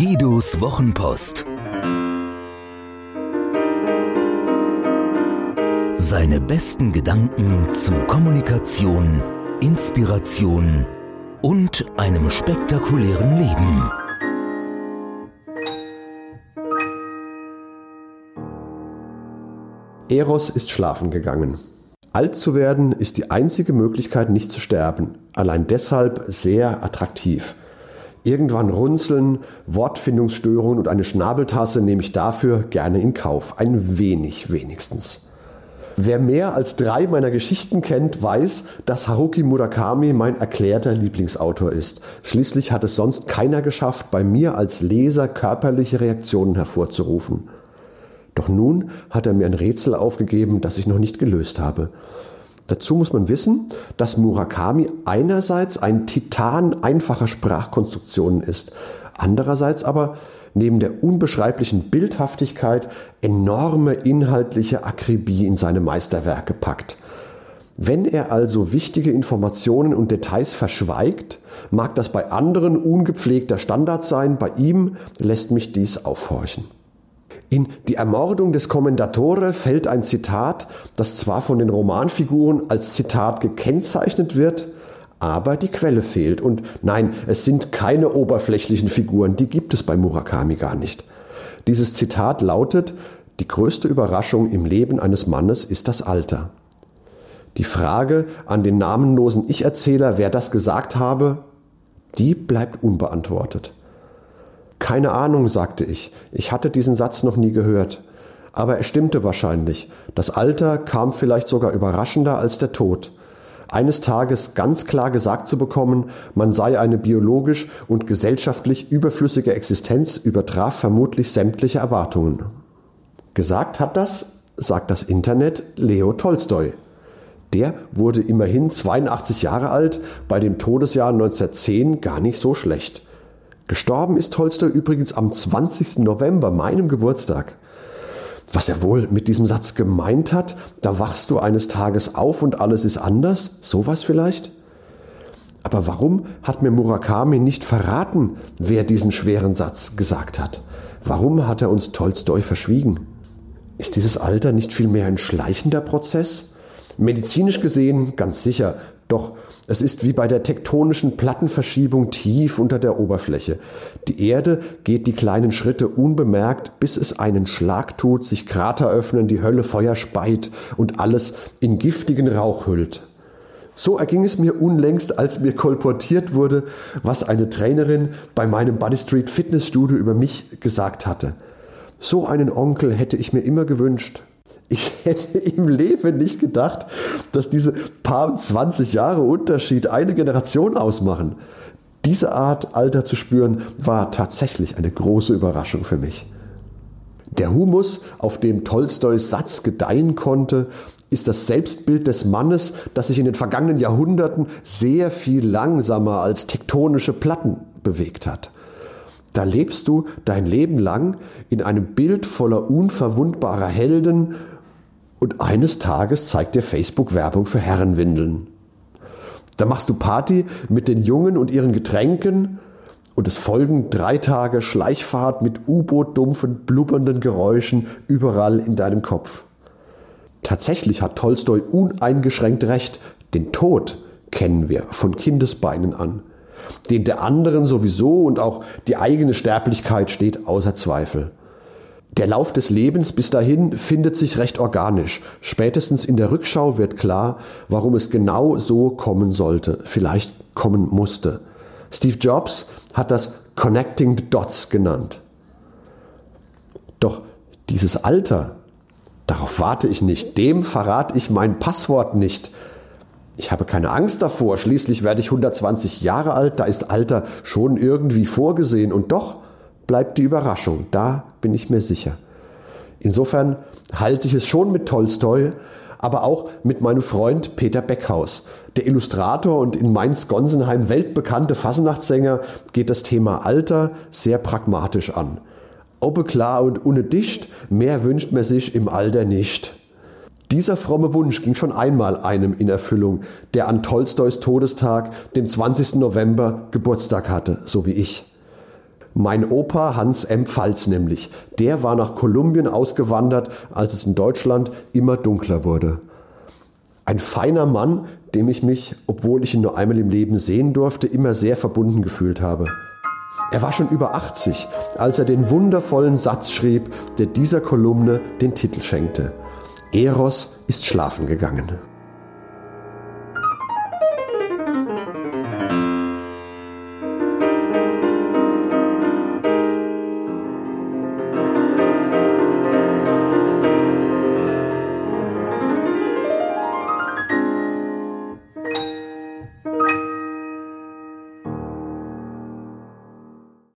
Ottos Wochenpost. Seine besten Gedanken zu Kommunikation, Inspiration und einem spektakulären Leben. Eros ist schlafen gegangen. Alt zu werden ist die einzige Möglichkeit, nicht zu sterben. Allein deshalb sehr attraktiv. Irgendwann runzeln, Wortfindungsstörungen und eine Schnabeltasse nehme ich dafür gerne in Kauf. Ein wenig wenigstens. Wer mehr als drei meiner Geschichten kennt, weiß, dass Haruki Murakami mein erklärter Lieblingsautor ist. Schließlich hat es sonst keiner geschafft, bei mir als Leser körperliche Reaktionen hervorzurufen. Doch nun hat er mir ein Rätsel aufgegeben, das ich noch nicht gelöst habe. Dazu muss man wissen, dass Murakami einerseits ein Titan einfacher Sprachkonstruktionen ist, andererseits aber neben der unbeschreiblichen Bildhaftigkeit enorme inhaltliche Akribie in seine Meisterwerke packt. Wenn er also wichtige Informationen und Details verschweigt, mag das bei anderen ungepflegter Standard sein, bei ihm lässt mich dies aufhorchen. In Die Ermordung des Kommendatore fällt ein Zitat, das zwar von den Romanfiguren als Zitat gekennzeichnet wird, aber die Quelle fehlt. Und nein, es sind keine oberflächlichen Figuren, die gibt es bei Murakami gar nicht. Dieses Zitat lautet, die größte Überraschung im Leben eines Mannes ist das Alter. Die Frage an den namenlosen Ich-Erzähler, wer das gesagt habe, die bleibt unbeantwortet. Keine Ahnung, sagte ich. Ich hatte diesen Satz noch nie gehört. Aber er stimmte wahrscheinlich. Das Alter kam vielleicht sogar überraschender als der Tod. Eines Tages ganz klar gesagt zu bekommen, man sei eine biologisch und gesellschaftlich überflüssige Existenz, übertraf vermutlich sämtliche Erwartungen. Gesagt hat das, sagt das Internet, Leo Tolstoi. Der wurde immerhin 82 Jahre alt, bei dem Todesjahr 1910 gar nicht so schlecht. Gestorben ist Tolstoi übrigens am 20. November, meinem Geburtstag. Was er wohl mit diesem Satz gemeint hat, da wachst du eines Tages auf und alles ist anders, sowas vielleicht? Aber warum hat mir Murakami nicht verraten, wer diesen schweren Satz gesagt hat? Warum hat er uns Tolstoi verschwiegen? Ist dieses Alter nicht vielmehr ein schleichender Prozess? Medizinisch gesehen ganz sicher, doch es ist wie bei der tektonischen Plattenverschiebung tief unter der Oberfläche. Die Erde geht die kleinen Schritte unbemerkt, bis es einen Schlag tut, sich Krater öffnen, die Hölle Feuer speit und alles in giftigen Rauch hüllt. So erging es mir unlängst, als mir kolportiert wurde, was eine Trainerin bei meinem Buddy Street Fitnessstudio über mich gesagt hatte. So einen Onkel hätte ich mir immer gewünscht. Ich hätte im Leben nicht gedacht, dass diese paar 20 Jahre Unterschied eine Generation ausmachen. Diese Art Alter zu spüren war tatsächlich eine große Überraschung für mich. Der Humus, auf dem Tolstois Satz gedeihen konnte, ist das Selbstbild des Mannes, das sich in den vergangenen Jahrhunderten sehr viel langsamer als tektonische Platten bewegt hat. Da lebst du dein Leben lang in einem Bild voller unverwundbarer Helden und eines Tages zeigt dir Facebook Werbung für Herrenwindeln. Da machst du Party mit den Jungen und ihren Getränken und es folgen drei Tage Schleichfahrt mit U-Boot-dumpfen, blubbernden Geräuschen überall in deinem Kopf. Tatsächlich hat Tolstoi uneingeschränkt recht, den Tod kennen wir von Kindesbeinen an. Den der anderen sowieso und auch die eigene Sterblichkeit steht außer Zweifel. Der Lauf des Lebens bis dahin findet sich recht organisch. Spätestens in der Rückschau wird klar, warum es genau so kommen sollte, vielleicht kommen musste. Steve Jobs hat das Connecting the Dots genannt. Doch dieses Alter, darauf warte ich nicht, dem verrate ich mein Passwort nicht. Ich habe keine Angst davor, schließlich werde ich 120 Jahre alt, da ist Alter schon irgendwie vorgesehen und doch bleibt die Überraschung. Da bin ich mir sicher. Insofern halte ich es schon mit Tolstoi, aber auch mit meinem Freund Peter Beckhaus. Der Illustrator und in Mainz-Gonsenheim weltbekannte Fassenachtssänger geht das Thema Alter sehr pragmatisch an. Obe klar und ohne dicht, mehr wünscht man sich im Alter nicht. Dieser fromme Wunsch ging schon einmal einem in Erfüllung, der an Tolstois Todestag, dem 20. November, Geburtstag hatte, so wie ich. Mein Opa Hans M. Pfalz nämlich, der war nach Kolumbien ausgewandert, als es in Deutschland immer dunkler wurde. Ein feiner Mann, dem ich mich, obwohl ich ihn nur einmal im Leben sehen durfte, immer sehr verbunden gefühlt habe. Er war schon über 80, als er den wundervollen Satz schrieb, der dieser Kolumne den Titel schenkte. Eros ist schlafen gegangen.